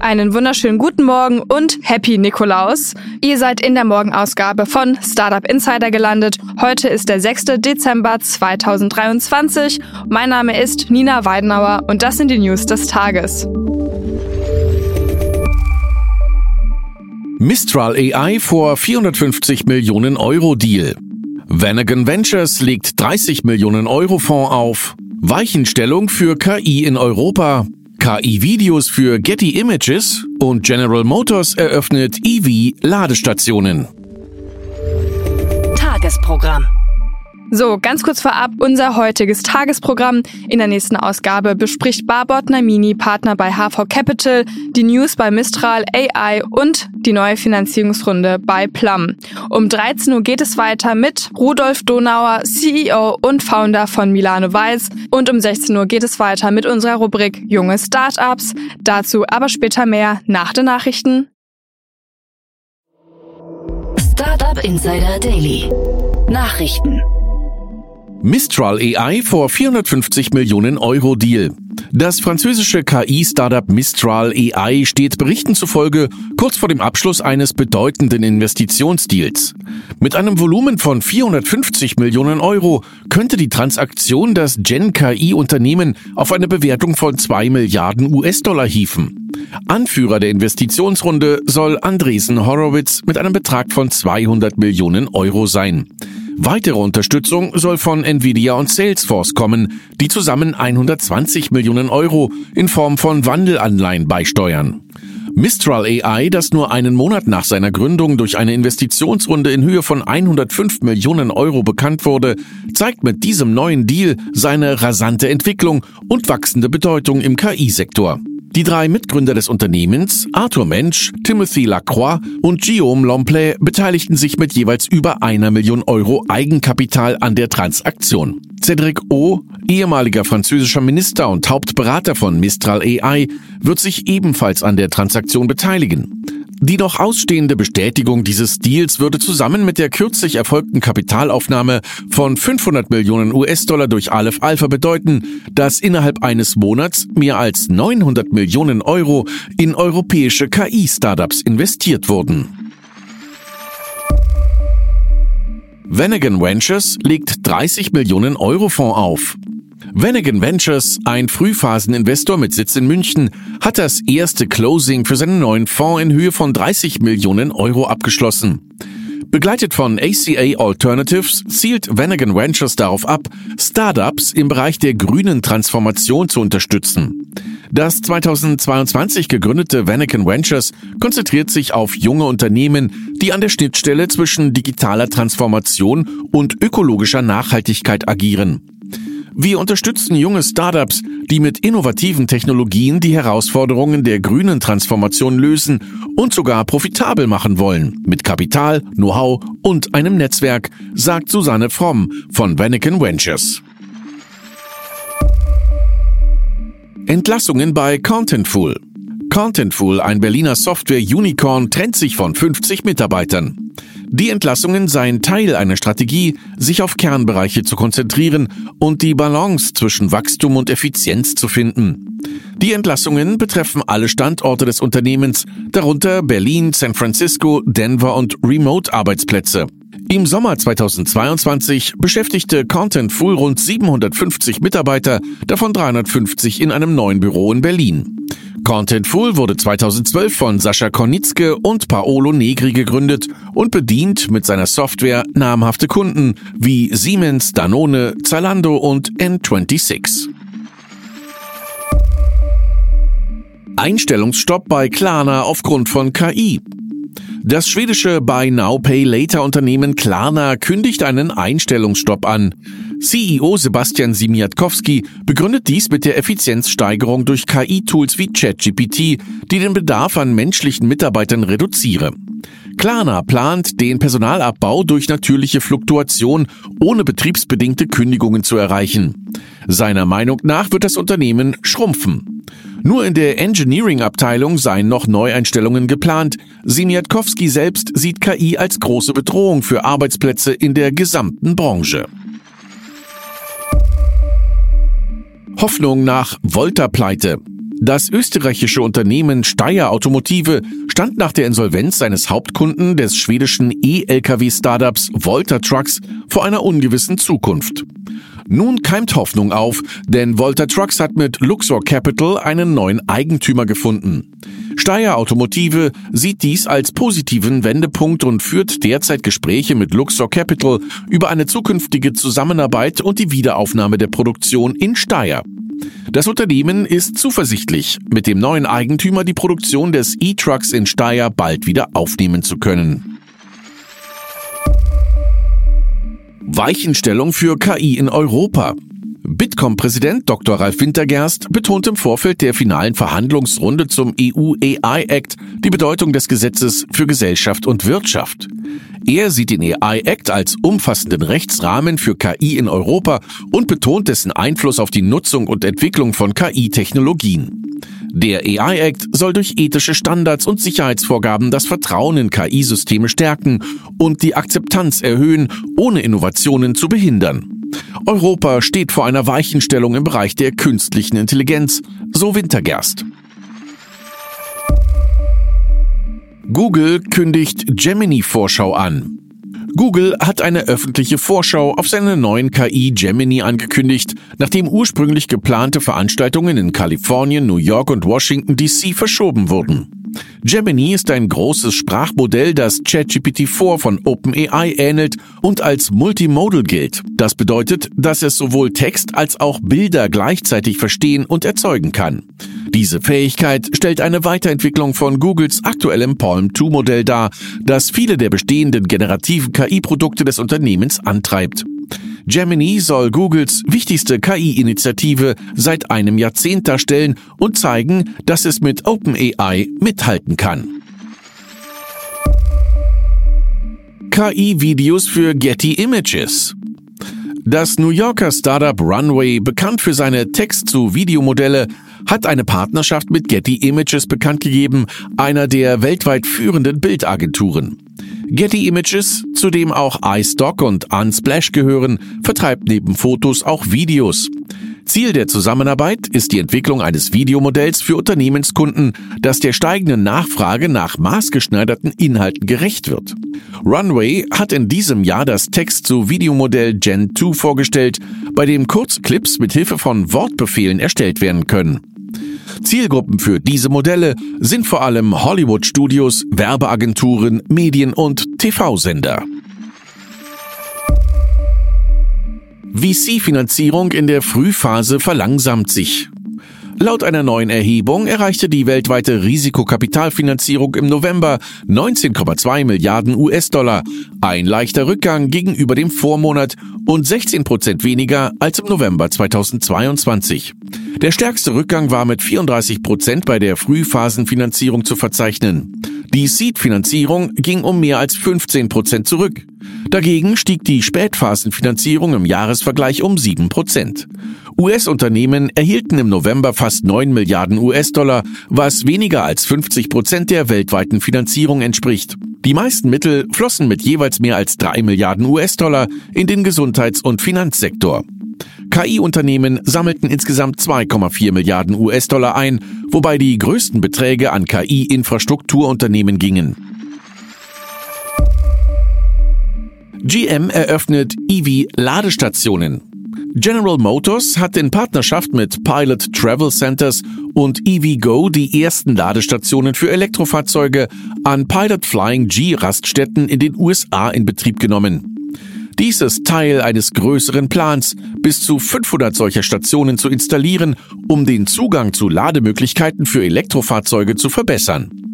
Einen wunderschönen guten Morgen und Happy Nikolaus. Ihr seid in der Morgenausgabe von Startup Insider gelandet. Heute ist der 6. Dezember 2023. Mein Name ist Nina Weidenauer und das sind die News des Tages. Mistral AI vor 450 Millionen Euro Deal. Vanagon Ventures legt 30 Millionen Euro Fonds auf. Weichenstellung für KI in Europa. KI-Videos für Getty Images und General Motors eröffnet EV-Ladestationen. Tagesprogramm. So, ganz kurz vorab unser heutiges Tagesprogramm. In der nächsten Ausgabe bespricht Barbot Namini, Partner bei HV Capital, die News bei Mistral AI und die neue Finanzierungsrunde bei Plum. Um 13 Uhr geht es weiter mit Rudolf Donauer, CEO und Founder von Milano Weiß. Und um 16 Uhr geht es weiter mit unserer Rubrik Junge Startups. Dazu aber später mehr nach den Nachrichten. Startup Insider Daily. Nachrichten. Mistral AI vor 450 Millionen Euro Deal. Das französische KI-Startup Mistral AI steht Berichten zufolge kurz vor dem Abschluss eines bedeutenden Investitionsdeals. Mit einem Volumen von 450 Millionen Euro könnte die Transaktion das Gen KI-Unternehmen auf eine Bewertung von 2 Milliarden US-Dollar hieven. Anführer der Investitionsrunde soll Andresen Horowitz mit einem Betrag von 200 Millionen Euro sein. Weitere Unterstützung soll von Nvidia und Salesforce kommen, die zusammen 120 Millionen Euro in Form von Wandelanleihen beisteuern. Mistral AI, das nur einen Monat nach seiner Gründung durch eine Investitionsrunde in Höhe von 105 Millionen Euro bekannt wurde, zeigt mit diesem neuen Deal seine rasante Entwicklung und wachsende Bedeutung im KI-Sektor. Die drei Mitgründer des Unternehmens, Arthur Mensch, Timothy Lacroix und Guillaume Lomplay, beteiligten sich mit jeweils über einer Million Euro Eigenkapital an der Transaktion. Cédric O, ehemaliger französischer Minister und Hauptberater von Mistral AI, wird sich ebenfalls an der Transaktion beteiligen. Die noch ausstehende Bestätigung dieses Deals würde zusammen mit der kürzlich erfolgten Kapitalaufnahme von 500 Millionen US-Dollar durch Aleph Alpha bedeuten, dass innerhalb eines Monats mehr als 900 Millionen Euro in europäische KI-Startups investiert wurden. Vanagon Ventures legt 30 Millionen Euro Fonds auf. Vanagon Ventures, ein Frühphaseninvestor mit Sitz in München, hat das erste Closing für seinen neuen Fonds in Höhe von 30 Millionen Euro abgeschlossen. Begleitet von ACA Alternatives zielt Vanagon Ventures darauf ab, Startups im Bereich der grünen Transformation zu unterstützen. Das 2022 gegründete Vanagon Ventures konzentriert sich auf junge Unternehmen, die an der Schnittstelle zwischen digitaler Transformation und ökologischer Nachhaltigkeit agieren. Wir unterstützen junge Startups, die mit innovativen Technologien die Herausforderungen der grünen Transformation lösen und sogar profitabel machen wollen, mit Kapital, Know-how und einem Netzwerk, sagt Susanne Fromm von Vanagon Ventures. Entlassungen bei Contentful. Contentful, ein Berliner Software-Unicorn, trennt sich von 50 Mitarbeitern. Die Entlassungen seien Teil einer Strategie, sich auf Kernbereiche zu konzentrieren und die Balance zwischen Wachstum und Effizienz zu finden. Die Entlassungen betreffen alle Standorte des Unternehmens, darunter Berlin, San Francisco, Denver und Remote-Arbeitsplätze. Im Sommer 2022 beschäftigte Content Full rund 750 Mitarbeiter, davon 350 in einem neuen Büro in Berlin. Contentful wurde 2012 von Sascha Kornitzke und Paolo Negri gegründet und bedient mit seiner Software namhafte Kunden wie Siemens, Danone, Zalando und N26. Einstellungsstopp bei Klarna aufgrund von KI. Das schwedische Buy Now Pay Later Unternehmen Klarna kündigt einen Einstellungsstopp an. CEO Sebastian Simiatkowski begründet dies mit der Effizienzsteigerung durch KI-Tools wie ChatGPT, die den Bedarf an menschlichen Mitarbeitern reduziere. Klarna plant, den Personalabbau durch natürliche Fluktuation ohne betriebsbedingte Kündigungen zu erreichen. Seiner Meinung nach wird das Unternehmen schrumpfen. Nur in der Engineering-Abteilung seien noch Neueinstellungen geplant. Simiatkowski selbst sieht KI als große Bedrohung für Arbeitsplätze in der gesamten Branche. Hoffnung nach Volta-Pleite. Das österreichische Unternehmen Steyr Automotive stand nach der Insolvenz seines Hauptkunden des schwedischen E-Lkw-Startups Volta Trucks vor einer ungewissen Zukunft. Nun keimt Hoffnung auf, denn Volta Trucks hat mit Luxor Capital einen neuen Eigentümer gefunden. Steyr Automotive sieht dies als positiven Wendepunkt und führt derzeit Gespräche mit Luxor Capital über eine zukünftige Zusammenarbeit und die Wiederaufnahme der Produktion in Steyr. Das Unternehmen ist zuversichtlich, mit dem neuen Eigentümer die Produktion des E-Trucks in Steyr bald wieder aufnehmen zu können. Weichenstellung für KI in Europa. Bitkom-Präsident Dr. Ralf Wintergerst betont im Vorfeld der finalen Verhandlungsrunde zum EU AI Act die Bedeutung des Gesetzes für Gesellschaft und Wirtschaft. Er sieht den AI Act als umfassenden Rechtsrahmen für KI in Europa und betont dessen Einfluss auf die Nutzung und Entwicklung von KI-Technologien. Der AI Act soll durch ethische Standards und Sicherheitsvorgaben das Vertrauen in KI-Systeme stärken und die Akzeptanz erhöhen, ohne Innovationen zu behindern. Europa steht vor einer Weichenstellung im Bereich der künstlichen Intelligenz, so Wintergerst. Google kündigt Gemini-Vorschau an. Google hat eine öffentliche Vorschau auf seine neuen KI Gemini angekündigt, nachdem ursprünglich geplante Veranstaltungen in Kalifornien, New York und Washington DC verschoben wurden. Gemini ist ein großes Sprachmodell, das ChatGPT-4 von OpenAI ähnelt und als Multimodal gilt. Das bedeutet, dass es sowohl Text als auch Bilder gleichzeitig verstehen und erzeugen kann. Diese Fähigkeit stellt eine Weiterentwicklung von Googles aktuellem Palm 2 Modell dar, das viele der bestehenden generativen KI-Produkte des Unternehmens antreibt. Gemini soll Googles wichtigste KI-Initiative seit einem Jahrzehnt darstellen und zeigen, dass es mit OpenAI mithalten kann. KI-Videos für Getty Images. Das New Yorker Startup Runway, bekannt für seine Text-zu-Videomodelle, hat eine Partnerschaft mit Getty Images bekannt gegeben, einer der weltweit führenden Bildagenturen. Getty Images, zu dem auch iStock und Unsplash gehören, vertreibt neben Fotos auch Videos. Ziel der Zusammenarbeit ist die Entwicklung eines Videomodells für Unternehmenskunden, das der steigenden Nachfrage nach maßgeschneiderten Inhalten gerecht wird. Runway hat in diesem Jahr das Text-zu-Videomodell Gen 2 vorgestellt, bei dem Kurzclips mit Hilfe von Wortbefehlen erstellt werden können. Zielgruppen für diese Modelle sind vor allem Hollywood-Studios, Werbeagenturen, Medien- und TV-Sender. VC-Finanzierung in der Frühphase verlangsamt sich. Laut einer neuen Erhebung erreichte die weltweite Risikokapitalfinanzierung im November 19,2 Milliarden US-Dollar, ein leichter Rückgang gegenüber dem Vormonat und 16 Prozent weniger als im November 2022. Der stärkste Rückgang war mit 34 Prozent bei der Frühphasenfinanzierung zu verzeichnen. Die Seed-Finanzierung ging um mehr als 15 Prozent zurück. Dagegen stieg die Spätphasenfinanzierung im Jahresvergleich um 7 Prozent. US-Unternehmen erhielten im November fast 9 Milliarden US-Dollar, was weniger als 50 Prozent der weltweiten Finanzierung entspricht. Die meisten Mittel flossen mit jeweils mehr als 3 Milliarden US-Dollar in den Gesundheits- und Finanzsektor. KI-Unternehmen sammelten insgesamt 2,4 Milliarden US-Dollar ein, wobei die größten Beträge an KI-Infrastrukturunternehmen gingen. GM eröffnet EV-Ladestationen. General Motors hat in Partnerschaft mit Pilot Travel Centers und EVgo die ersten Ladestationen für Elektrofahrzeuge an Pilot Flying G Raststätten in den USA in Betrieb genommen. Dies ist Teil eines größeren Plans, bis zu 500 solcher Stationen zu installieren, um den Zugang zu Lademöglichkeiten für Elektrofahrzeuge zu verbessern.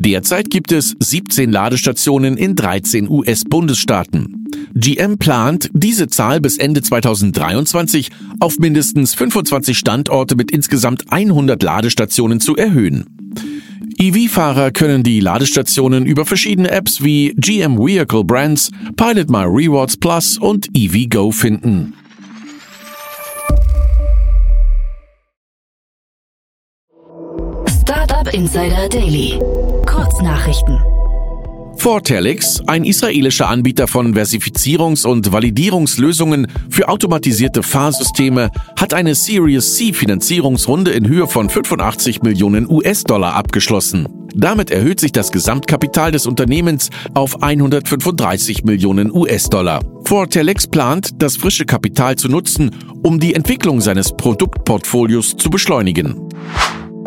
Derzeit gibt es 17 Ladestationen in 13 US-Bundesstaaten. GM plant, diese Zahl bis Ende 2023 auf mindestens 25 Standorte mit insgesamt 100 Ladestationen zu erhöhen. EV-Fahrer können die Ladestationen über verschiedene Apps wie GM Vehicle Brands, Pilot My Rewards Plus und EVgo finden. Startup Insider Daily. Kurznachrichten. Fortelix, ein israelischer Anbieter von Versifizierungs- und Validierungslösungen für automatisierte Fahrsysteme, hat eine Series C Finanzierungsrunde in Höhe von 85 Millionen US-Dollar abgeschlossen. Damit erhöht sich das Gesamtkapital des Unternehmens auf 135 Millionen US-Dollar. Fortelix plant, das frische Kapital zu nutzen, um die Entwicklung seines Produktportfolios zu beschleunigen.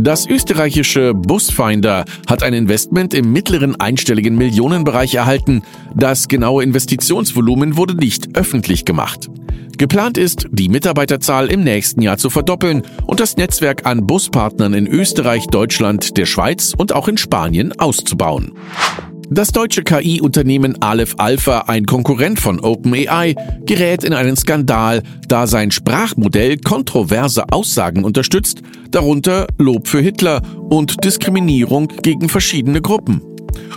Das österreichische Busfinder hat ein Investment im mittleren einstelligen Millionenbereich erhalten. Das genaue Investitionsvolumen wurde nicht öffentlich gemacht. Geplant ist, die Mitarbeiterzahl im nächsten Jahr zu verdoppeln und das Netzwerk an Buspartnern in Österreich, Deutschland, der Schweiz und auch in Spanien auszubauen. Das deutsche KI-Unternehmen Aleph Alpha, ein Konkurrent von OpenAI, gerät in einen Skandal, da sein Sprachmodell kontroverse Aussagen unterstützt, darunter Lob für Hitler und Diskriminierung gegen verschiedene Gruppen.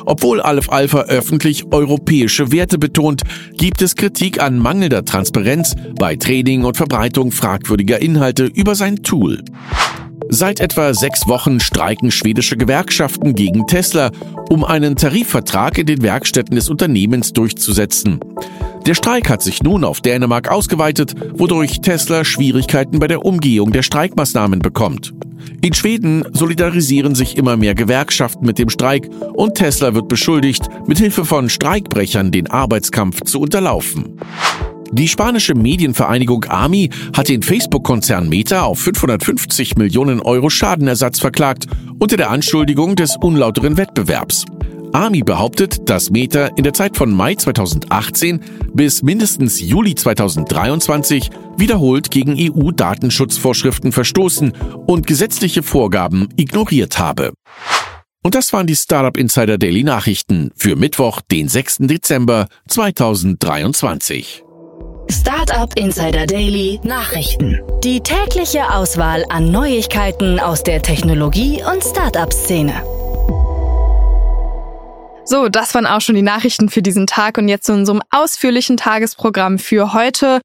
Obwohl Aleph Alpha öffentlich europäische Werte betont, gibt es Kritik an mangelnder Transparenz bei Training und Verbreitung fragwürdiger Inhalte über sein Tool. Seit etwa sechs Wochen streiken schwedische Gewerkschaften gegen Tesla, um einen Tarifvertrag in den Werkstätten des Unternehmens durchzusetzen. Der Streik hat sich nun auf Dänemark ausgeweitet, wodurch Tesla Schwierigkeiten bei der Umgehung der Streikmaßnahmen bekommt. In Schweden solidarisieren sich immer mehr Gewerkschaften mit dem Streik und Tesla wird beschuldigt, mithilfe von Streikbrechern den Arbeitskampf zu unterlaufen. Die spanische Medienvereinigung AMI hat den Facebook-Konzern Meta auf 550 Millionen Euro Schadenersatz verklagt, unter der Anschuldigung des unlauteren Wettbewerbs. AMI behauptet, dass Meta in der Zeit von Mai 2018 bis mindestens Juli 2023 wiederholt gegen EU-Datenschutzvorschriften verstoßen und gesetzliche Vorgaben ignoriert habe. Und das waren die Startup Insider Daily Nachrichten für Mittwoch, den 6. Dezember 2023. Startup Insider Daily Nachrichten. Die tägliche Auswahl an Neuigkeiten aus der Technologie- und Startup-Szene. So, das waren auch schon die Nachrichten für diesen Tag und jetzt zu unserem ausführlichen Tagesprogramm für heute.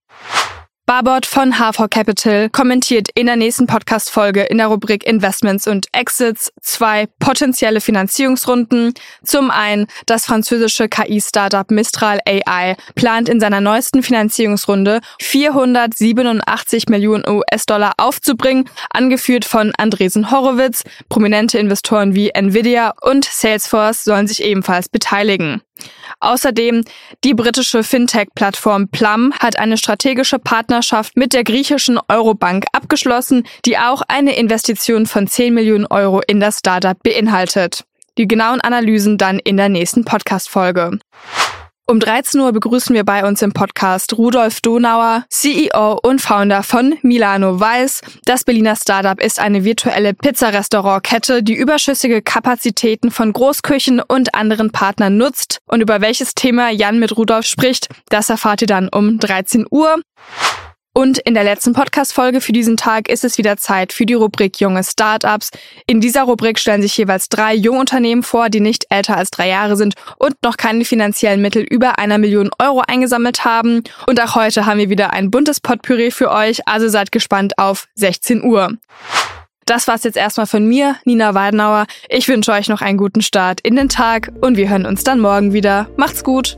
Barbot von HV Capital kommentiert in der nächsten Podcast-Folge in der Rubrik Investments und Exits zwei potenzielle Finanzierungsrunden. Zum einen das französische KI-Startup Mistral AI plant in seiner neuesten Finanzierungsrunde 487 Millionen US-Dollar aufzubringen, angeführt von Andresen Horowitz. Prominente Investoren wie Nvidia und Salesforce sollen sich ebenfalls beteiligen. Außerdem die britische Fintech-Plattform Plum hat eine strategische Partnerschaft mit der griechischen Eurobank abgeschlossen, die auch eine Investition von 10 Millionen Euro in das Startup beinhaltet. Die genauen Analysen dann in der nächsten Podcast-Folge. Um 13 Uhr begrüßen wir bei uns im Podcast Rudolf Donauer, CEO und Founder von Milano Weiß. Das Berliner Startup ist eine virtuelle Pizzarestaurantkette, die überschüssige Kapazitäten von Großküchen und anderen Partnern nutzt. Und über welches Thema Jan mit Rudolf spricht, das erfahrt ihr dann um 13 Uhr. Und in der letzten Podcast-Folge für diesen Tag ist es wieder Zeit für die Rubrik Junge Startups. In dieser Rubrik stellen sich jeweils drei Jungunternehmen vor, die nicht älter als drei Jahre sind und noch keine finanziellen Mittel über einer Million Euro eingesammelt haben. Und auch heute haben wir wieder ein buntes Potpourri für euch, also seid gespannt auf 16 Uhr. Das war's jetzt erstmal von mir, Nina Weidenauer. Ich wünsche euch noch einen guten Start in den Tag und wir hören uns dann morgen wieder. Macht's gut!